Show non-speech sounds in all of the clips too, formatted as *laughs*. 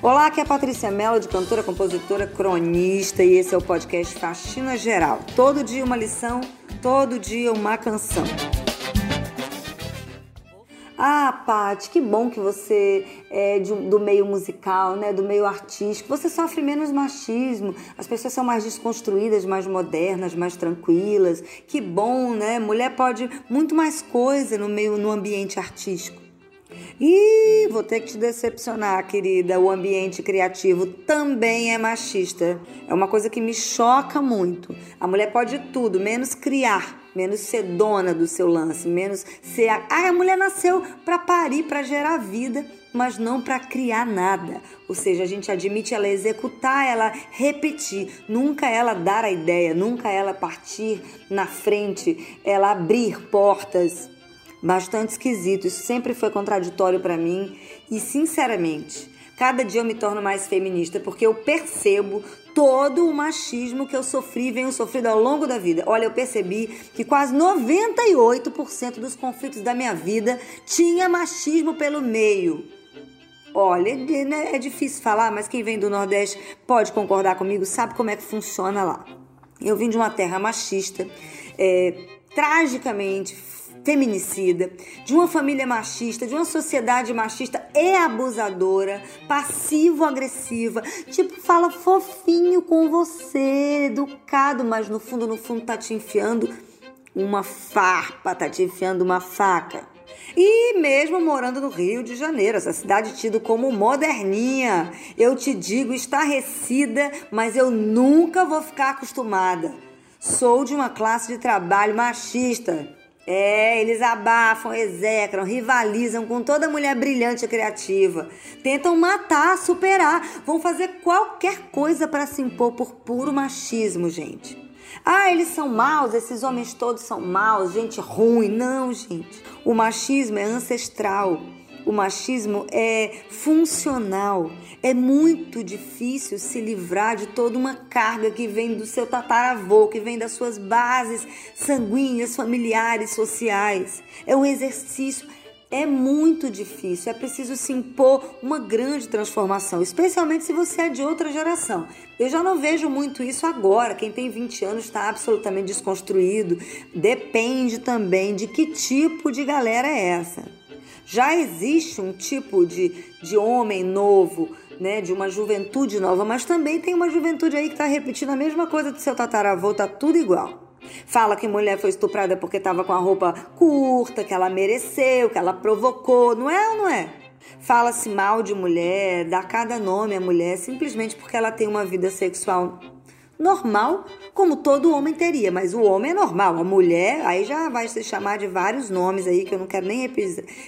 Olá, aqui é a Patrícia Mello, de cantora, compositora, cronista, e esse é o podcast Faxina Geral. Todo dia uma lição, todo dia uma canção. Ah, Paty, que bom que você é de, do meio musical, né, do meio artístico. Você sofre menos machismo, as pessoas são mais desconstruídas, mais modernas, mais tranquilas. Que bom, né? Mulher pode muito mais coisa no meio no ambiente artístico. E vou ter que te decepcionar, querida. O ambiente criativo também é machista. É uma coisa que me choca muito. A mulher pode tudo, menos criar, menos ser dona do seu lance, menos ser. A... Ah, a mulher nasceu para parir, para gerar vida, mas não para criar nada. Ou seja, a gente admite ela executar, ela repetir, nunca ela dar a ideia, nunca ela partir na frente, ela abrir portas bastante esquisito. Isso sempre foi contraditório para mim e, sinceramente, cada dia eu me torno mais feminista porque eu percebo todo o machismo que eu sofri e venho sofrendo ao longo da vida. Olha, eu percebi que quase 98% dos conflitos da minha vida tinha machismo pelo meio. Olha, né, é difícil falar, mas quem vem do Nordeste pode concordar comigo, sabe como é que funciona lá. Eu vim de uma terra machista, é, tragicamente feminicida, de uma família machista, de uma sociedade machista e abusadora, passivo-agressiva, tipo, fala fofinho com você, educado, mas no fundo, no fundo tá te enfiando uma farpa, tá te enfiando uma faca. E mesmo morando no Rio de Janeiro, essa cidade tida como moderninha, eu te digo estarrecida, mas eu nunca vou ficar acostumada. Sou de uma classe de trabalho machista. É, eles abafam, execram, rivalizam com toda mulher brilhante e criativa. Tentam matar, superar, vão fazer qualquer coisa para se impor por puro machismo, gente. Ah, eles são maus, esses homens todos são maus, gente ruim. Não, gente. O machismo é ancestral. O machismo é funcional. É muito difícil se livrar de toda uma carga que vem do seu tataravô, que vem das suas bases sanguíneas, familiares, sociais. É um exercício é muito difícil, é preciso se impor uma grande transformação, especialmente se você é de outra geração. Eu já não vejo muito isso agora. Quem tem 20 anos está absolutamente desconstruído. Depende também de que tipo de galera é essa. Já existe um tipo de, de homem novo, né, de uma juventude nova, mas também tem uma juventude aí que está repetindo a mesma coisa do seu tataravô, tá tudo igual. Fala que mulher foi estuprada porque estava com a roupa curta, que ela mereceu, que ela provocou, não é ou não é? Fala-se mal de mulher, dá cada nome à mulher simplesmente porque ela tem uma vida sexual normal, como todo homem teria, mas o homem é normal, a mulher aí já vai se chamar de vários nomes aí que eu não quero nem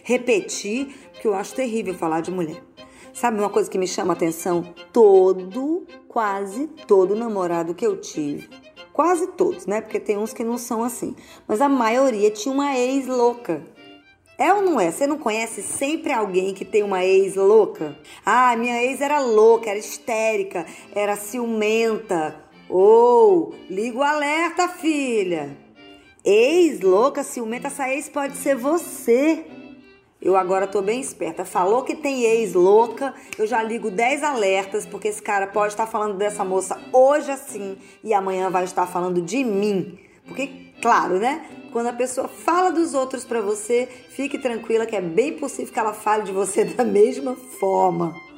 repetir, porque eu acho terrível falar de mulher. Sabe uma coisa que me chama a atenção? Todo, quase todo namorado que eu tive, quase todos, né? Porque tem uns que não são assim, mas a maioria tinha uma ex louca. É ou não é? Você não conhece sempre alguém que tem uma ex louca? Ah, minha ex era louca, era histérica, era ciumenta, ou, oh, liga o alerta, filha. Ex louca, ciumenta, essa ex pode ser você. Eu agora tô bem esperta. Falou que tem ex louca, eu já ligo 10 alertas, porque esse cara pode estar falando dessa moça hoje assim e amanhã vai estar falando de mim. Porque, claro, né? Quando a pessoa fala dos outros para você, fique tranquila que é bem possível que ela fale de você *laughs* da mesma forma.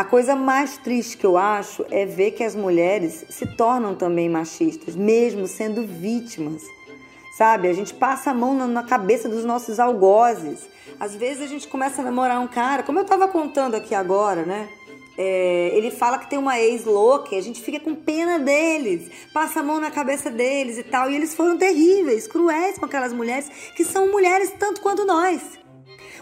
A coisa mais triste que eu acho é ver que as mulheres se tornam também machistas, mesmo sendo vítimas. Sabe? A gente passa a mão na cabeça dos nossos algozes. Às vezes a gente começa a namorar um cara, como eu estava contando aqui agora, né? É, ele fala que tem uma ex louca a gente fica com pena deles, passa a mão na cabeça deles e tal. E eles foram terríveis, cruéis com aquelas mulheres que são mulheres tanto quanto nós.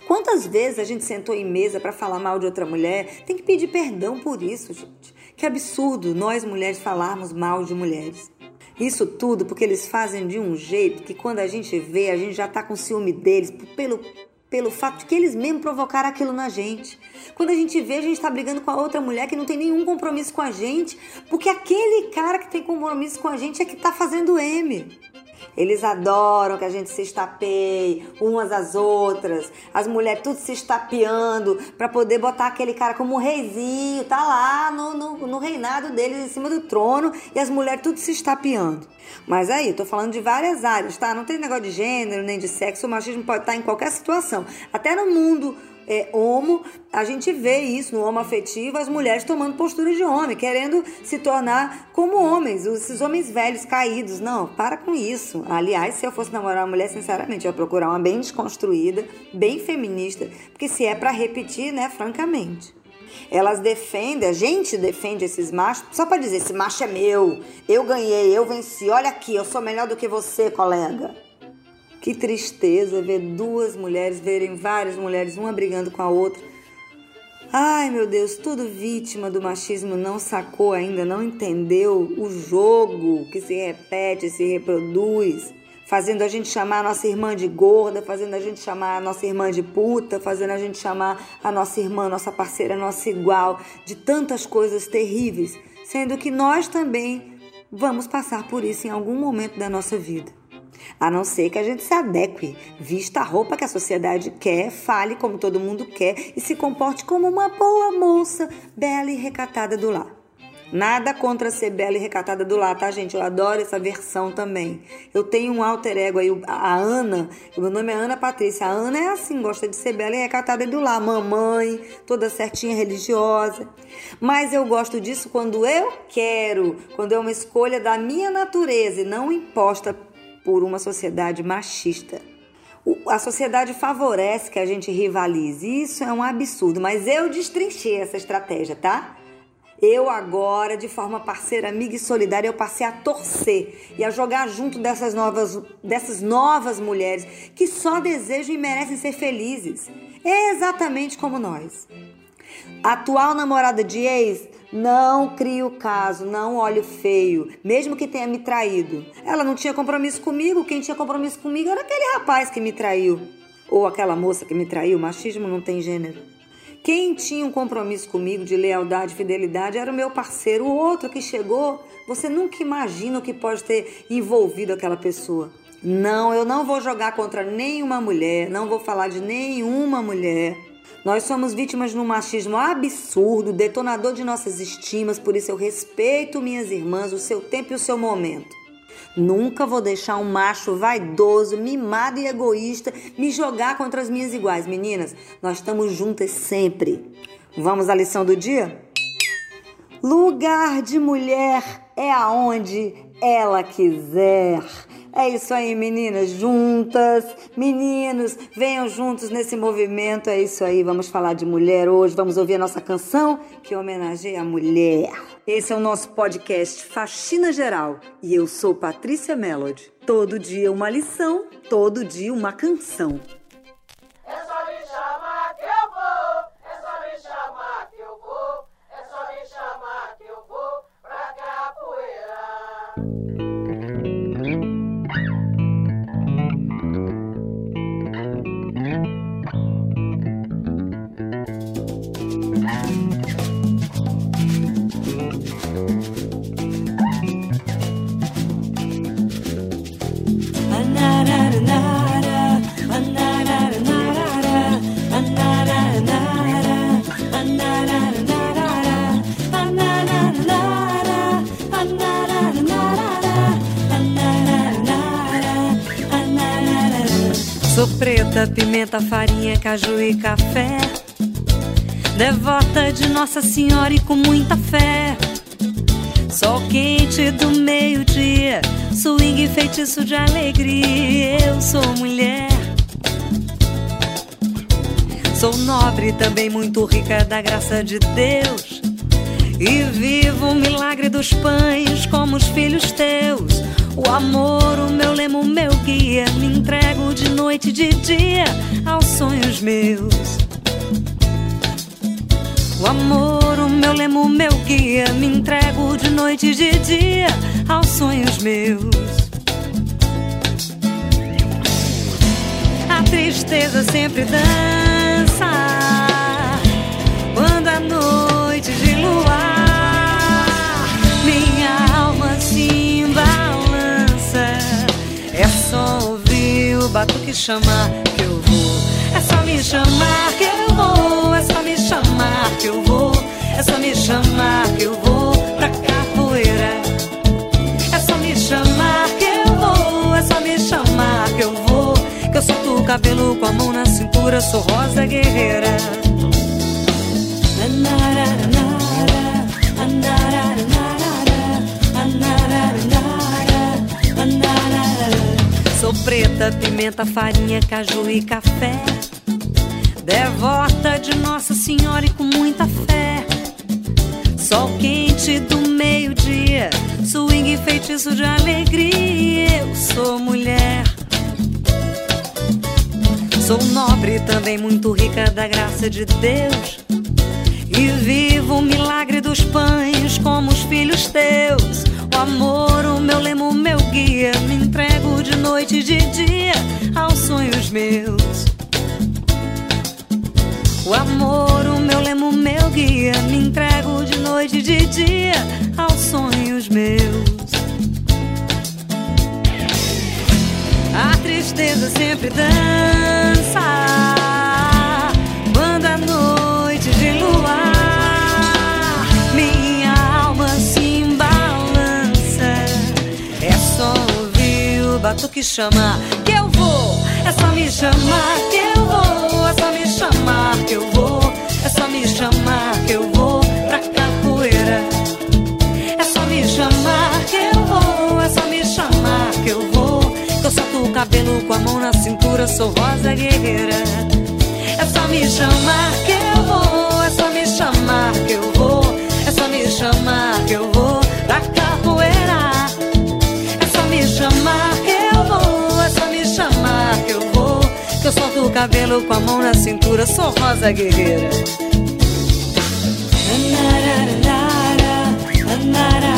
Quantas vezes a gente sentou em mesa para falar mal de outra mulher? Tem que pedir perdão por isso, gente. Que absurdo nós mulheres falarmos mal de mulheres. Isso tudo porque eles fazem de um jeito que quando a gente vê, a gente já tá com ciúme deles pelo, pelo fato de que eles mesmos provocaram aquilo na gente. Quando a gente vê, a gente tá brigando com a outra mulher que não tem nenhum compromisso com a gente, porque aquele cara que tem compromisso com a gente é que tá fazendo M. Eles adoram que a gente se estapeie umas às outras. As mulheres tudo se estapeando para poder botar aquele cara como um reizinho, tá lá no, no, no reinado deles em cima do trono e as mulheres tudo se estapeando. Mas aí, eu tô falando de várias áreas, tá? Não tem negócio de gênero nem de sexo, o machismo pode estar em qualquer situação. Até no mundo é, homo, a gente vê isso no homo afetivo, as mulheres tomando postura de homem, querendo se tornar como homens, esses homens velhos caídos. Não, para com isso. Aliás, se eu fosse namorar uma mulher, sinceramente, eu ia procurar uma bem desconstruída, bem feminista, porque se é para repetir, né, francamente. Elas defendem, a gente defende esses machos só para dizer: esse macho é meu, eu ganhei, eu venci, olha aqui, eu sou melhor do que você, colega. Que tristeza ver duas mulheres, verem várias mulheres, uma brigando com a outra. Ai meu Deus, tudo vítima do machismo não sacou ainda, não entendeu o jogo que se repete, se reproduz, fazendo a gente chamar a nossa irmã de gorda, fazendo a gente chamar a nossa irmã de puta, fazendo a gente chamar a nossa irmã, nossa parceira, nossa igual, de tantas coisas terríveis, sendo que nós também vamos passar por isso em algum momento da nossa vida. A não ser que a gente se adeque, vista a roupa que a sociedade quer, fale como todo mundo quer e se comporte como uma boa moça, bela e recatada do lar. Nada contra ser bela e recatada do lar, tá, gente? Eu adoro essa versão também. Eu tenho um alter ego aí, a Ana, meu nome é Ana Patrícia. A Ana é assim, gosta de ser bela e recatada do lar, mamãe, toda certinha, religiosa. Mas eu gosto disso quando eu quero, quando é uma escolha da minha natureza e não imposta por uma sociedade machista. A sociedade favorece que a gente rivalize. Isso é um absurdo, mas eu destrinchei essa estratégia, tá? Eu agora, de forma parceira, amiga e solidária, eu passei a torcer e a jogar junto dessas novas, dessas novas mulheres que só desejam e merecem ser felizes. Exatamente como nós. Atual namorada de ex não crio caso, não olho feio, mesmo que tenha me traído. Ela não tinha compromisso comigo, quem tinha compromisso comigo era aquele rapaz que me traiu. Ou aquela moça que me traiu, machismo não tem gênero. Quem tinha um compromisso comigo de lealdade e fidelidade era o meu parceiro. O outro que chegou, você nunca imagina o que pode ter envolvido aquela pessoa. Não, eu não vou jogar contra nenhuma mulher, não vou falar de nenhuma mulher. Nós somos vítimas de um machismo absurdo, detonador de nossas estimas, por isso eu respeito minhas irmãs, o seu tempo e o seu momento. Nunca vou deixar um macho vaidoso, mimado e egoísta me jogar contra as minhas iguais. Meninas, nós estamos juntas sempre. Vamos à lição do dia? Lugar de mulher é aonde ela quiser. É isso aí, meninas, juntas, meninos, venham juntos nesse movimento. É isso aí, vamos falar de mulher hoje, vamos ouvir a nossa canção que homenageia a mulher. Esse é o nosso podcast Faxina Geral e eu sou Patrícia Melody. Todo dia uma lição, todo dia uma canção. Pimenta, farinha, caju e café. Devota de Nossa Senhora e com muita fé. Sol quente do meio-dia, swing feitiço de alegria. Eu sou mulher. Sou nobre, também muito rica da graça de Deus. E vivo o milagre dos pães como os filhos teus. O amor, o meu lemo, o meu guia. Me entrego de noite e de dia aos sonhos meus. O amor, o meu lemo, o meu guia. Me entrego de noite e de dia aos sonhos meus. A tristeza sempre dança batuque chamar que eu vou. É só me chamar que eu vou. É só me chamar que eu vou. É só me chamar que eu vou pra capoeira. É só me chamar que eu vou. É só me chamar que eu vou. Que eu solto o cabelo com a mão na cintura. Sou rosa guerreira. Preta, pimenta, farinha, caju e café. Devota de Nossa Senhora e com muita fé. Sol quente do meio-dia, swing feitiço de alegria. Eu sou mulher. Sou nobre também muito rica da graça de Deus. E vivo o milagre dos pães como os filhos teus. Amor, o meu lemo, meu guia. Me entrego de noite e de dia aos sonhos meus. O amor, o meu lemo, meu guia. Me entrego de noite e de dia aos sonhos meus. A tristeza sempre dança. Batuque chamar que eu vou. É só me chamar que eu vou. É só me chamar que eu vou. É só me chamar que eu vou pra capoeira. É só me chamar que eu vou. É só me chamar que eu vou. Que eu solto o cabelo com a mão na cintura. Sou rosa guerreira. É só me chamar que eu cabelo com a mão na cintura, sou rosa guerreira. Anarara, anarara.